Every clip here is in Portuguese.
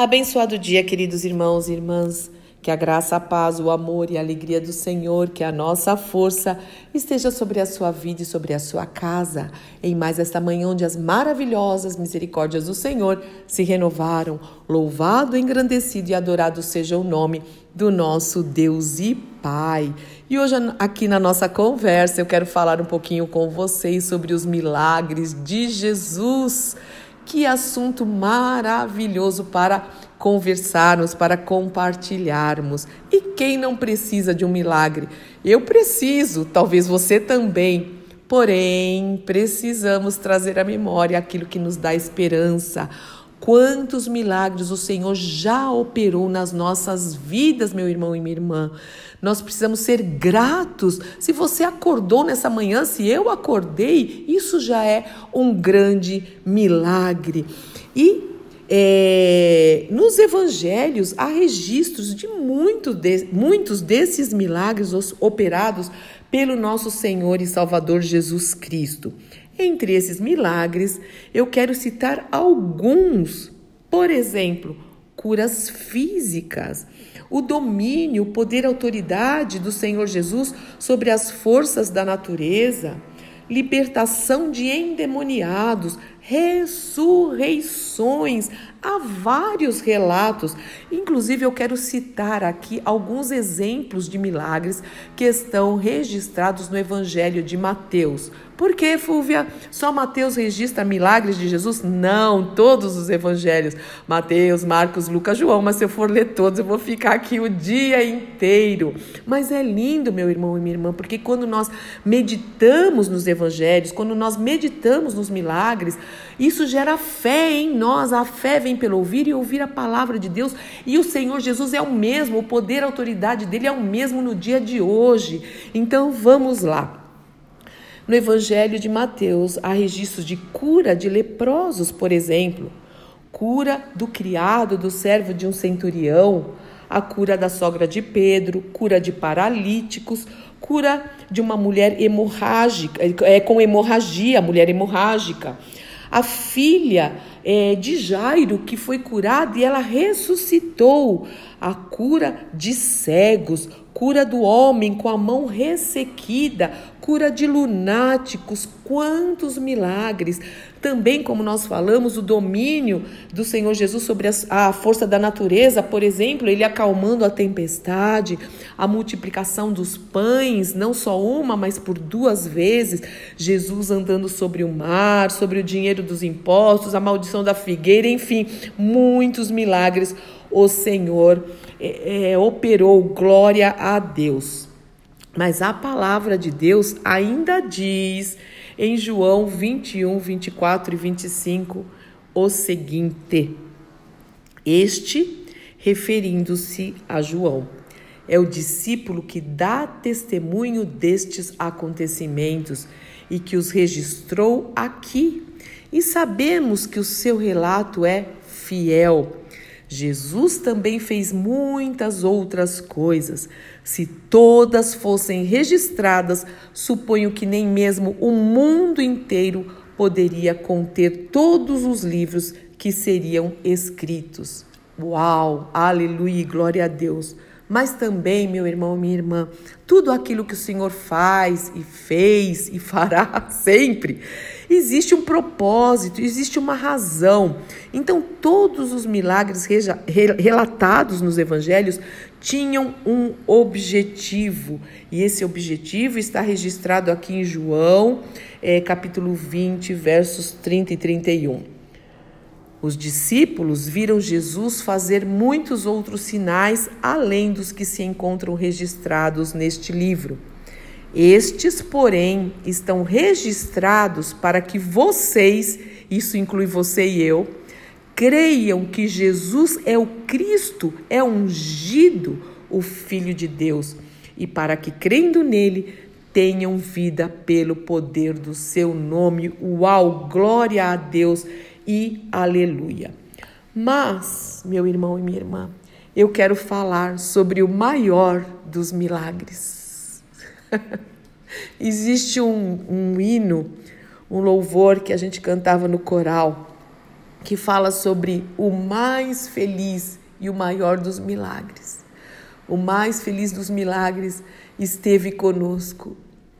Abençoado dia, queridos irmãos e irmãs. Que a graça, a paz, o amor e a alegria do Senhor, que a nossa força esteja sobre a sua vida e sobre a sua casa. Em mais esta manhã, onde as maravilhosas misericórdias do Senhor se renovaram. Louvado, engrandecido e adorado seja o nome do nosso Deus e Pai. E hoje, aqui na nossa conversa, eu quero falar um pouquinho com vocês sobre os milagres de Jesus. Que assunto maravilhoso para conversarmos, para compartilharmos. E quem não precisa de um milagre? Eu preciso, talvez você também. Porém, precisamos trazer à memória aquilo que nos dá esperança. Quantos milagres o Senhor já operou nas nossas vidas, meu irmão e minha irmã. Nós precisamos ser gratos. Se você acordou nessa manhã, se eu acordei, isso já é um grande milagre. E é, nos evangelhos há registros de, muito de muitos desses milagres operados pelo nosso Senhor e Salvador Jesus Cristo. Entre esses milagres, eu quero citar alguns. Por exemplo, curas físicas, o domínio, o poder e autoridade do Senhor Jesus sobre as forças da natureza, libertação de endemoniados, ressurreições. Há vários relatos. Inclusive, eu quero citar aqui alguns exemplos de milagres que estão registrados no Evangelho de Mateus. Por que, Fúvia? Só Mateus registra milagres de Jesus? Não, todos os evangelhos. Mateus, Marcos, Lucas, João. Mas se eu for ler todos, eu vou ficar aqui o dia inteiro. Mas é lindo, meu irmão e minha irmã, porque quando nós meditamos nos evangelhos, quando nós meditamos nos milagres, isso gera fé em nós. A fé vem pelo ouvir e ouvir a palavra de Deus. E o Senhor Jesus é o mesmo, o poder, a autoridade dele é o mesmo no dia de hoje. Então vamos lá. No Evangelho de Mateus, há registros de cura de leprosos, por exemplo, cura do criado, do servo de um centurião, a cura da sogra de Pedro, cura de paralíticos, cura de uma mulher hemorrágica, é, com hemorragia, mulher hemorrágica. A filha é, de Jairo, que foi curada e ela ressuscitou. A cura de cegos, cura do homem com a mão ressequida, cura de lunáticos, quantos milagres. Também, como nós falamos, o domínio do Senhor Jesus sobre a força da natureza, por exemplo, ele acalmando a tempestade, a multiplicação dos pães, não só uma, mas por duas vezes, Jesus andando sobre o mar, sobre o dinheiro dos impostos, a maldição da figueira, enfim, muitos milagres o Senhor é, é, operou. Glória a Deus. Mas a palavra de Deus ainda diz em João 21, 24 e 25 o seguinte: Este, referindo-se a João, é o discípulo que dá testemunho destes acontecimentos e que os registrou aqui. E sabemos que o seu relato é fiel. Jesus também fez muitas outras coisas. Se todas fossem registradas, suponho que nem mesmo o mundo inteiro poderia conter todos os livros que seriam escritos. Uau! Aleluia! Glória a Deus! Mas também, meu irmão, minha irmã, tudo aquilo que o Senhor faz e fez e fará sempre Existe um propósito, existe uma razão. Então, todos os milagres relatados nos evangelhos tinham um objetivo, e esse objetivo está registrado aqui em João, é, capítulo 20, versos 30 e 31. Os discípulos viram Jesus fazer muitos outros sinais além dos que se encontram registrados neste livro. Estes, porém, estão registrados para que vocês, isso inclui você e eu, creiam que Jesus é o Cristo, é ungido, o Filho de Deus, e para que, crendo nele, tenham vida pelo poder do seu nome. Uau, glória a Deus e aleluia. Mas, meu irmão e minha irmã, eu quero falar sobre o maior dos milagres. Existe um, um hino, um louvor que a gente cantava no coral. que fala sobre o mais feliz e o maior dos milagres. O mais feliz dos milagres esteve conosco,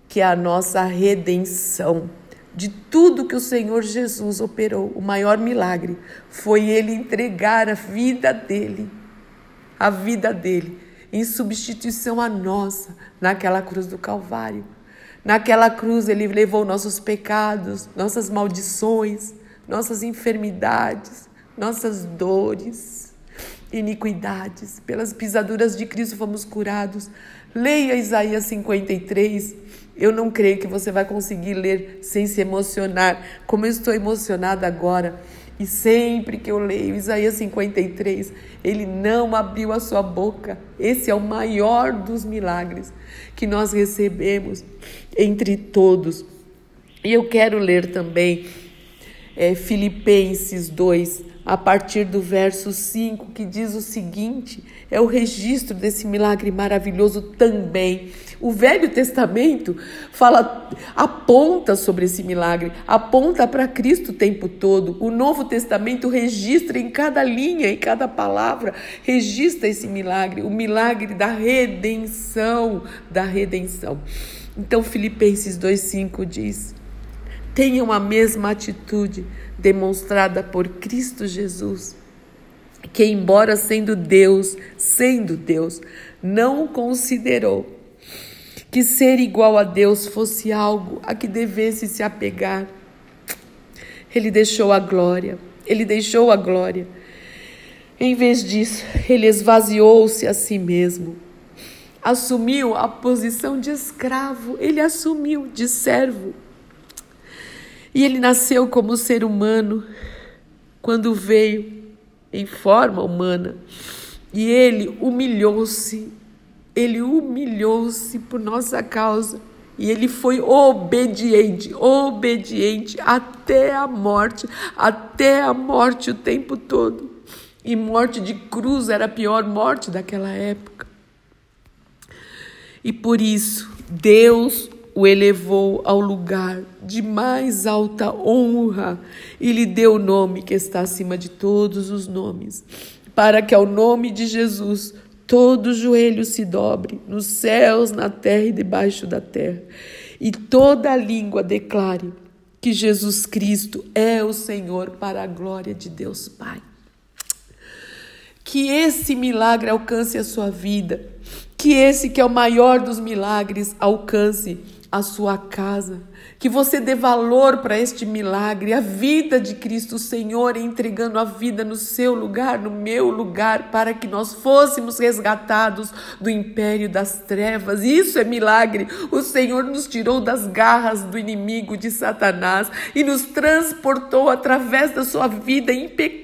que é a nossa redenção de tudo que o Senhor Jesus operou. O maior milagre foi ele entregar a vida dele, a vida dele, em substituição a nossa, naquela cruz do Calvário. Naquela cruz ele levou nossos pecados, nossas maldições, nossas enfermidades, nossas dores, iniquidades. Pelas pisaduras de Cristo fomos curados. Leia Isaías 53. Eu não creio que você vai conseguir ler sem se emocionar, como eu estou emocionada agora. E sempre que eu leio Isaías 53, ele não abriu a sua boca. Esse é o maior dos milagres que nós recebemos entre todos. E eu quero ler também é, Filipenses 2, a partir do verso 5, que diz o seguinte: é o registro desse milagre maravilhoso também. O Velho Testamento fala, aponta sobre esse milagre, aponta para Cristo o tempo todo. O Novo Testamento registra em cada linha, em cada palavra, registra esse milagre, o milagre da redenção, da redenção. Então Filipenses 2:5 diz: tenham a mesma atitude demonstrada por Cristo Jesus, que, embora sendo Deus, sendo Deus, não considerou que ser igual a Deus fosse algo a que devesse se apegar. Ele deixou a glória, ele deixou a glória. Em vez disso, ele esvaziou-se a si mesmo. Assumiu a posição de escravo, ele assumiu de servo. E ele nasceu como ser humano quando veio em forma humana. E ele humilhou-se, ele humilhou-se por nossa causa. E ele foi obediente, obediente até a morte, até a morte o tempo todo. E morte de cruz era a pior morte daquela época. E por isso, Deus o elevou ao lugar de mais alta honra e lhe deu o nome que está acima de todos os nomes, para que ao nome de Jesus todo joelho se dobre, nos céus, na terra e debaixo da terra, e toda língua declare que Jesus Cristo é o Senhor para a glória de Deus Pai. Que esse milagre alcance a sua vida, que esse que é o maior dos milagres alcance a sua casa, que você dê valor para este milagre, a vida de Cristo, Senhor entregando a vida no seu lugar, no meu lugar, para que nós fôssemos resgatados do império das trevas. Isso é milagre. O Senhor nos tirou das garras do inimigo de Satanás e nos transportou através da sua vida impecável,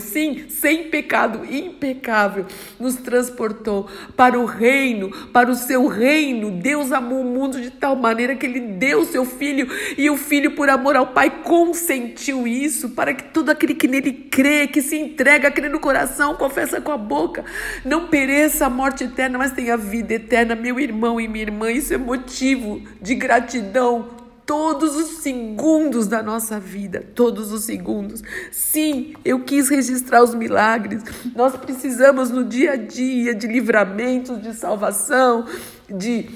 sim, sem pecado, impecável, nos transportou para o reino, para o seu reino. Deus amou o mundo de tal maneira que ele deu o seu filho, e o filho, por amor ao pai, consentiu isso para que todo aquele que nele crê, que se entrega, crê no coração, confessa com a boca, não pereça a morte eterna, mas tenha vida eterna. Meu irmão e minha irmã, isso é motivo de gratidão todos os segundos da nossa vida, todos os segundos. Sim, eu quis registrar os milagres. Nós precisamos no dia a dia de livramentos, de salvação, de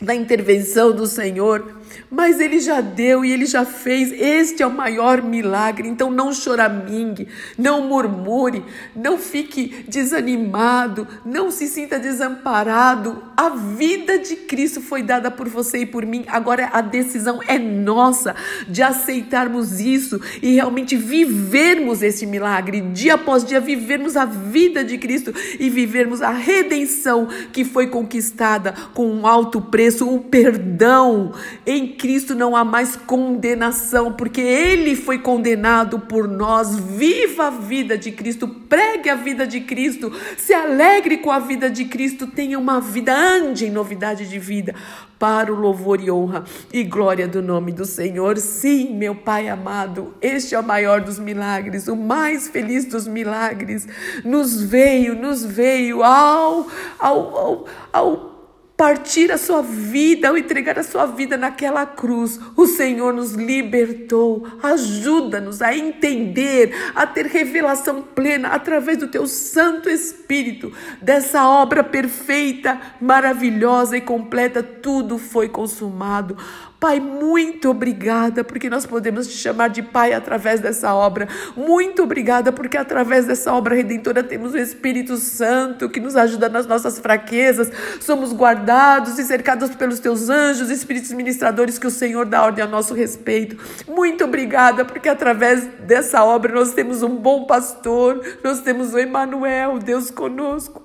da intervenção do Senhor, mas ele já deu e ele já fez. Este é o maior milagre. Então não choramingue, não murmure, não fique desanimado, não se sinta desamparado. A vida de Cristo foi dada por você e por mim. Agora a decisão é nossa de aceitarmos isso e realmente vivermos esse milagre, dia após dia vivermos a vida de Cristo e vivermos a redenção que foi conquistada com um alto preço, o perdão em Cristo não há mais condenação, porque Ele foi condenado por nós. Viva a vida de Cristo, pregue a vida de Cristo, se alegre com a vida de Cristo, tenha uma vida, ande em novidade de vida, para o louvor e honra e glória do nome do Senhor. Sim, meu Pai amado, este é o maior dos milagres, o mais feliz dos milagres. Nos veio, nos veio ao, ao, ao, ao partir a sua vida, ao entregar a sua vida naquela cruz, o Senhor nos libertou. Ajuda-nos a entender, a ter revelação plena através do teu Santo Espírito dessa obra perfeita, maravilhosa e completa. Tudo foi consumado. Pai, muito obrigada porque nós podemos te chamar de Pai através dessa obra. Muito obrigada porque através dessa obra redentora temos o Espírito Santo que nos ajuda nas nossas fraquezas. Somos guardados e cercados pelos teus anjos, espíritos ministradores que o Senhor dá ordem a nosso respeito. Muito obrigada porque através dessa obra nós temos um bom pastor, nós temos o Emanuel, Deus conosco.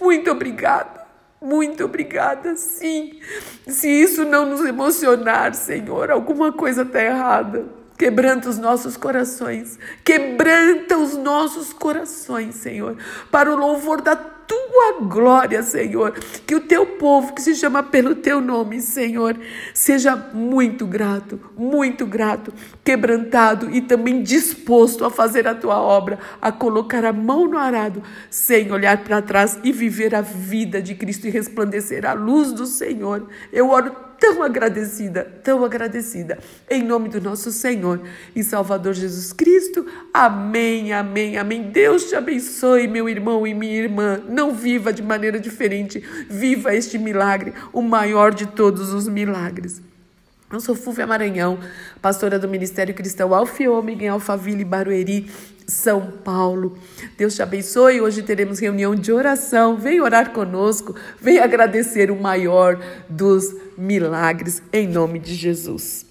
Muito obrigada. Muito obrigada, sim. Se isso não nos emocionar, Senhor, alguma coisa está errada. Quebranta os nossos corações, quebranta os nossos corações, Senhor, para o louvor da tua glória, Senhor. Que o teu povo, que se chama pelo teu nome, Senhor, seja muito grato, muito grato, quebrantado e também disposto a fazer a tua obra, a colocar a mão no arado, sem olhar para trás e viver a vida de Cristo e resplandecer a luz do Senhor. Eu oro tão agradecida, tão agradecida. Em nome do nosso Senhor e Salvador Jesus Cristo. Amém, amém, amém. Deus te abençoe, meu irmão e minha irmã. Não viva de maneira diferente. Viva este milagre, o maior de todos os milagres. Eu sou Fúvia Maranhão, pastora do Ministério Cristão Alfiômega em Alphaville, Barueri, São Paulo. Deus te abençoe. Hoje teremos reunião de oração. Vem orar conosco. Vem agradecer o maior dos milagres em nome de Jesus.